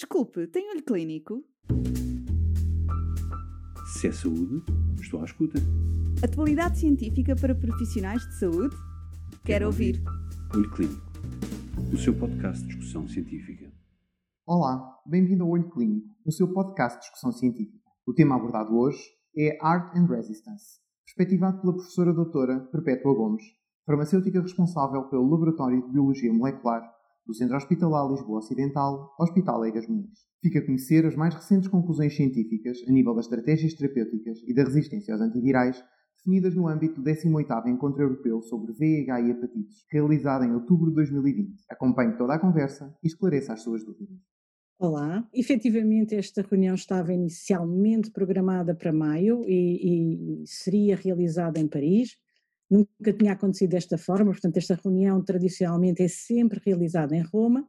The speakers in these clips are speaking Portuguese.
Desculpe, tem olho clínico? Se é saúde, estou à escuta. Atualidade científica para profissionais de saúde? Quero ouvir. Olho Clínico, o seu podcast de discussão científica. Olá, bem-vindo ao Olho Clínico, o seu podcast de discussão científica. O tema abordado hoje é Art and Resistance, perspectivado pela professora doutora Perpétua Gomes, farmacêutica responsável pelo Laboratório de Biologia Molecular do Centro Hospitalar Lisboa Ocidental, Hospital Egas Muniz. Fica a conhecer as mais recentes conclusões científicas a nível das estratégias terapêuticas e da resistência aos antivirais, definidas no âmbito do 18º Encontro Europeu sobre VIH e Hepatites, realizado em outubro de 2020. Acompanhe toda a conversa e esclareça as suas dúvidas. Olá, efetivamente esta reunião estava inicialmente programada para maio e, e seria realizada em Paris, Nunca tinha acontecido desta forma, portanto, esta reunião tradicionalmente é sempre realizada em Roma,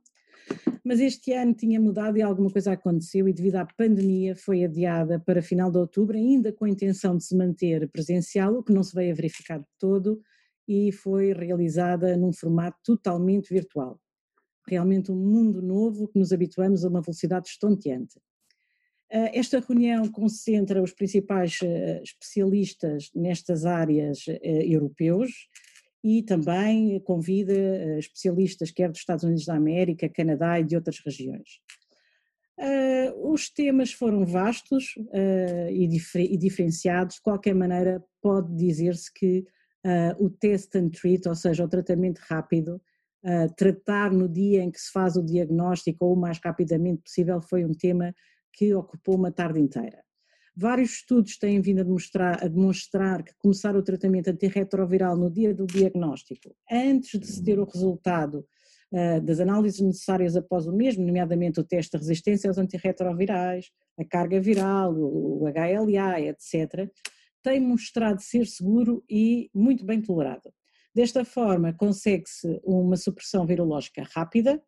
mas este ano tinha mudado e alguma coisa aconteceu e, devido à pandemia, foi adiada para final de outubro, ainda com a intenção de se manter presencial, o que não se veio a verificar de todo, e foi realizada num formato totalmente virtual. Realmente um mundo novo que nos habituamos a uma velocidade estonteante. Eh, esta reunião concentra os principais eh, especialistas nestas áreas eh, europeus e também convida especialistas quer dos Estados Unidos da América, Canadá e de outras regiões. Os temas foram vastos e diferenciados, de qualquer maneira pode dizer-se que o test and treat, ou seja, o tratamento rápido, tratar no dia em que se faz o diagnóstico ou o mais rapidamente possível foi um tema que ocupou uma tarde inteira. Vários estudos têm vindo a demonstrar, a demonstrar que começar o tratamento antirretroviral no dia do diagnóstico, antes de se ter o resultado uh, das análises necessárias após o mesmo, nomeadamente o teste de resistência aos antirretrovirais, a carga viral, o, HLA, etc., tem mostrado ser seguro e muito bem tolerado. Desta forma, consegue-se uma supressão virológica rápida,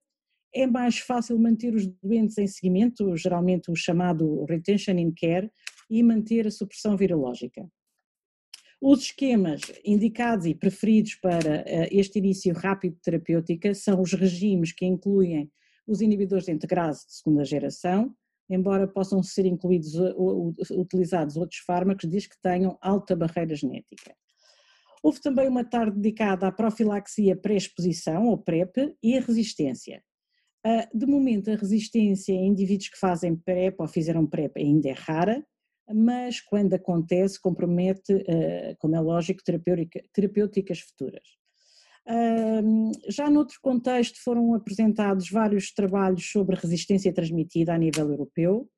é mais fácil manter os doentes em seguimento, geralmente o chamado retention in care, e manter a supressão virológica. Os esquemas indicados e preferidos para eh, este início rápido de terapêutica são os regimes que incluem os inibidores de integrase de segunda geração, embora possam ser incluídos utilizados outros fármacos, diz que tenham alta barreira genética. Houve também uma tarde dedicada à profilaxia pré-exposição, ou PrEP, e a resistência. Ah, de momento, a resistência em indivíduos que fazem PrEP ou fizeram PrEP ainda é rara, mas quando acontece, compromete, ah, como é lógico, terapêuticas futuras. Já noutro contexto, foram apresentados vários trabalhos sobre resistência transmitida a nível europeu,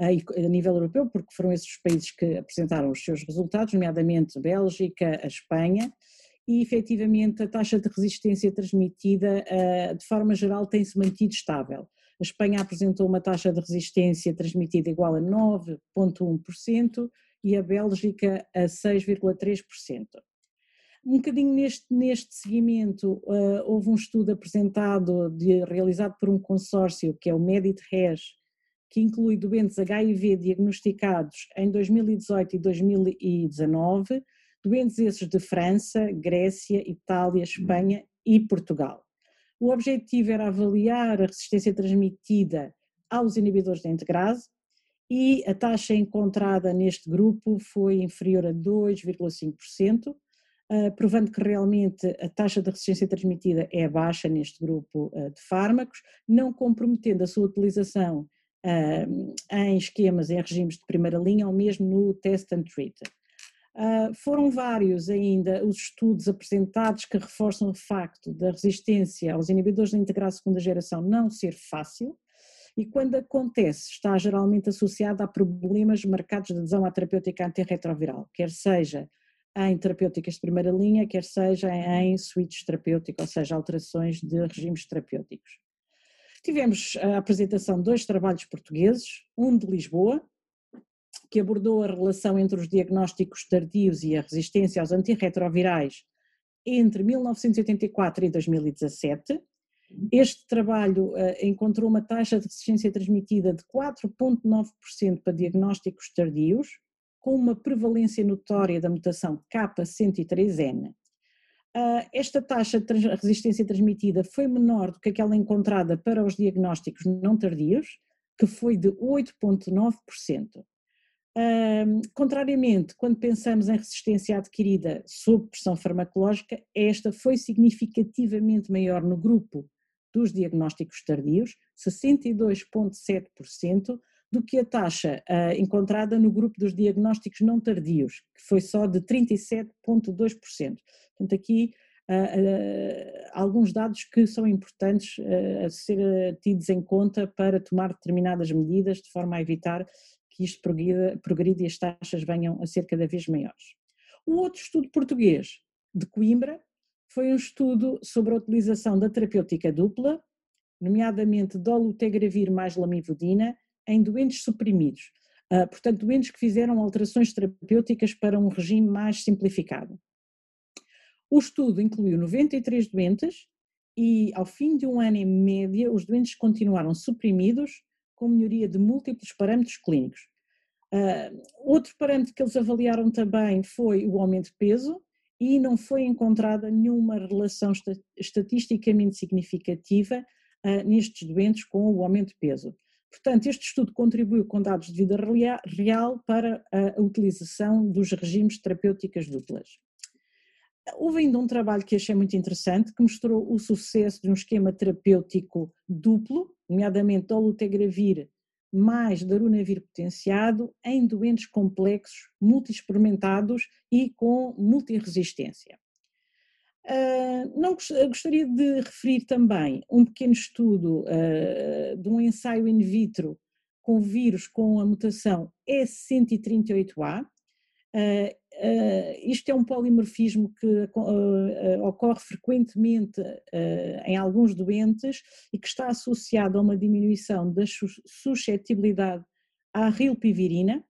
a nível europeu, porque foram esses os países que apresentaram os seus resultados, nomeadamente Bélgica, a Espanha, e efetivamente a taxa de resistência transmitida, eh, de forma geral, tem-se mantido estável. A Espanha apresentou uma taxa de resistência transmitida igual a 9,1% e a Bélgica a 6,3%. Um bocadinho neste, neste seguimento, uh, houve um estudo apresentado, de, realizado por um consórcio, que é o Medit-RES, que inclui doentes HIV diagnosticados em 2018 e 2019, doentes esses de França, Grécia, Itália. Espanha e Portugal. O objetivo era avaliar a resistência transmitida aos inibidores da integrase e a taxa encontrada neste grupo foi inferior a 2,5%, eh, provando que realmente a taxa de resistência transmitida é baixa neste grupo eh, de fármacos, não comprometendo a sua utilização eh, em esquemas em regimes de primeira linha ou mesmo no test and treat. Uh, foram vários ainda os estudos apresentados que reforçam o facto da resistência aos inibidores da integrase segunda geração não ser fácil e quando acontece está geralmente associada a problemas marcados de adesão à terapêutica antirretroviral, quer seja em terapêuticas de primeira linha, quer seja em switch terapêutico, ou seja, alterações de regimes terapêuticos. Tivemos a apresentação de dois trabalhos portugueses, um de Lisboa, que abordou a relação entre os diagnósticos tardios e a resistência aos antirretrovirais entre 1984 e 2017. Este trabalho uh, encontrou uma taxa de resistência transmitida de 4,9% para diagnósticos tardios, com uma prevalência notória da mutação K103N. Uh, eh, esta taxa de resistência transmitida foi menor do que aquela encontrada para os diagnósticos não tardios, que foi de 8,9%. Um, contrariamente, quando pensamos em resistência adquirida sob pressão farmacológica, esta foi significativamente maior no grupo dos diagnósticos tardios, 62,7%, do que a taxa uh, encontrada no grupo dos diagnósticos não tardios, que foi só de 37,2%. Portanto, aqui uh, alguns dados que são importantes a ser tidos em conta para tomar determinadas medidas de forma a evitar que isto progrida e as taxas venham a ser cada vez maiores. O outro estudo português de Coimbra foi um estudo sobre a utilização da terapêutica dupla, nomeadamente dolutegravir mais lamivudina, em doentes suprimidos, uh, portanto doentes que fizeram alterações terapêuticas para um regime mais simplificado. O estudo incluiu 93 doentes e ao fim de um ano em média os doentes continuaram suprimidos com melhoria de múltiplos parâmetros clínicos. Uh, outro parâmetro que eles avaliaram também foi o aumento de peso e não foi encontrada nenhuma relação estatisticamente significativa uh, nestes doentes com o aumento de peso. Portanto, este estudo contribuiu com dados de vida real para a utilização dos regimes terapêuticas duplas. Houve ainda um trabalho que achei muito interessante, que mostrou o sucesso de um esquema terapêutico duplo, nomeadamente dolutegravir mais darunavir potenciado em doentes complexos, multiexperimentados e com multiresistência. Uh, não gostaria de referir também um pequeno estudo uh, de um ensaio in vitro com vírus com a mutação E138A, Uh, uh, isto é um polimorfismo que uh, ocorre frequentemente em alguns doentes e que está associado a uma diminuição da suscetibilidade à rilpivirina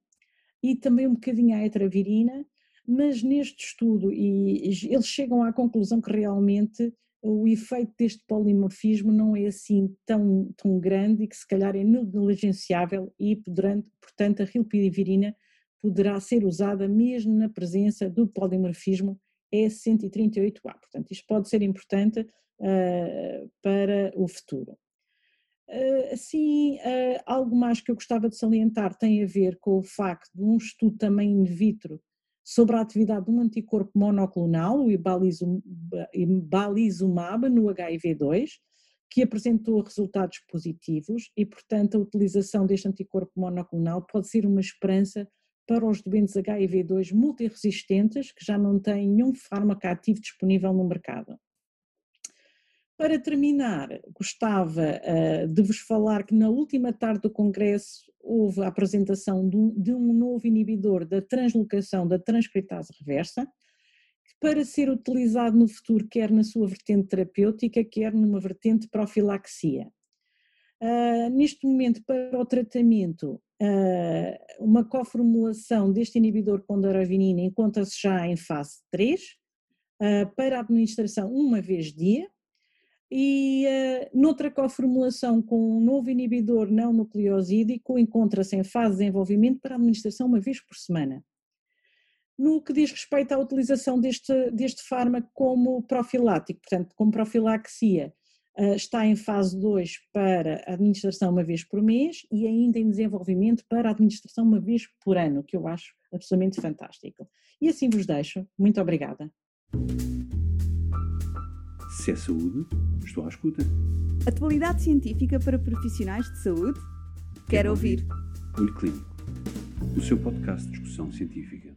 e também um bocadinho à etravirina, mas neste estudo e eles chegam à conclusão que realmente o efeito deste polimorfismo não é assim tão, tão grande e que se calhar é negligenciável e, portanto, a rilpivirina poderá ser usada mesmo na presença do polimorfismo E138A. Portanto, isto pode ser importante uh, para o futuro. Uh, assim, uh, algo mais que eu gostava de salientar tem a ver com o facto de um estudo também in vitro sobre a atividade de um anticorpo monoclonal, o ibalizumab, no HIV-2, que apresentou resultados positivos e, portanto, a utilização deste anticorpo monoclonal pode ser uma esperança para os doentes HIV2 multiresistentes que já não têm nenhum fármaco ativo disponível no mercado. Para terminar, gostava uh, de vos falar que na última tarde do Congresso houve a apresentação de um, novo inibidor da translocação da transcritase reversa, para ser utilizado no futuro quer na sua vertente terapêutica, quer numa vertente profilaxia. Uh, neste momento, para o tratamento, uh, uma coformulação deste inibidor com doravinina encontra-se já em fase 3, uh, ah, para administração uma vez dia, e noutra coformulação com um novo inibidor não nucleosídico encontra-se em fase de desenvolvimento para administração uma vez por semana. No que diz respeito à utilização deste, deste fármaco como profilático, portanto, como profilaxia, está em fase 2 para administração uma vez por mês e ainda em desenvolvimento para administração uma vez por ano, que eu acho absolutamente fantástico. E assim vos deixo. Muito obrigada. Se é saúde, estou à escuta. Atualidade científica para profissionais de saúde? Quero, Quero ouvir. ouvir. Olho Clínico, o seu podcast de discussão científica.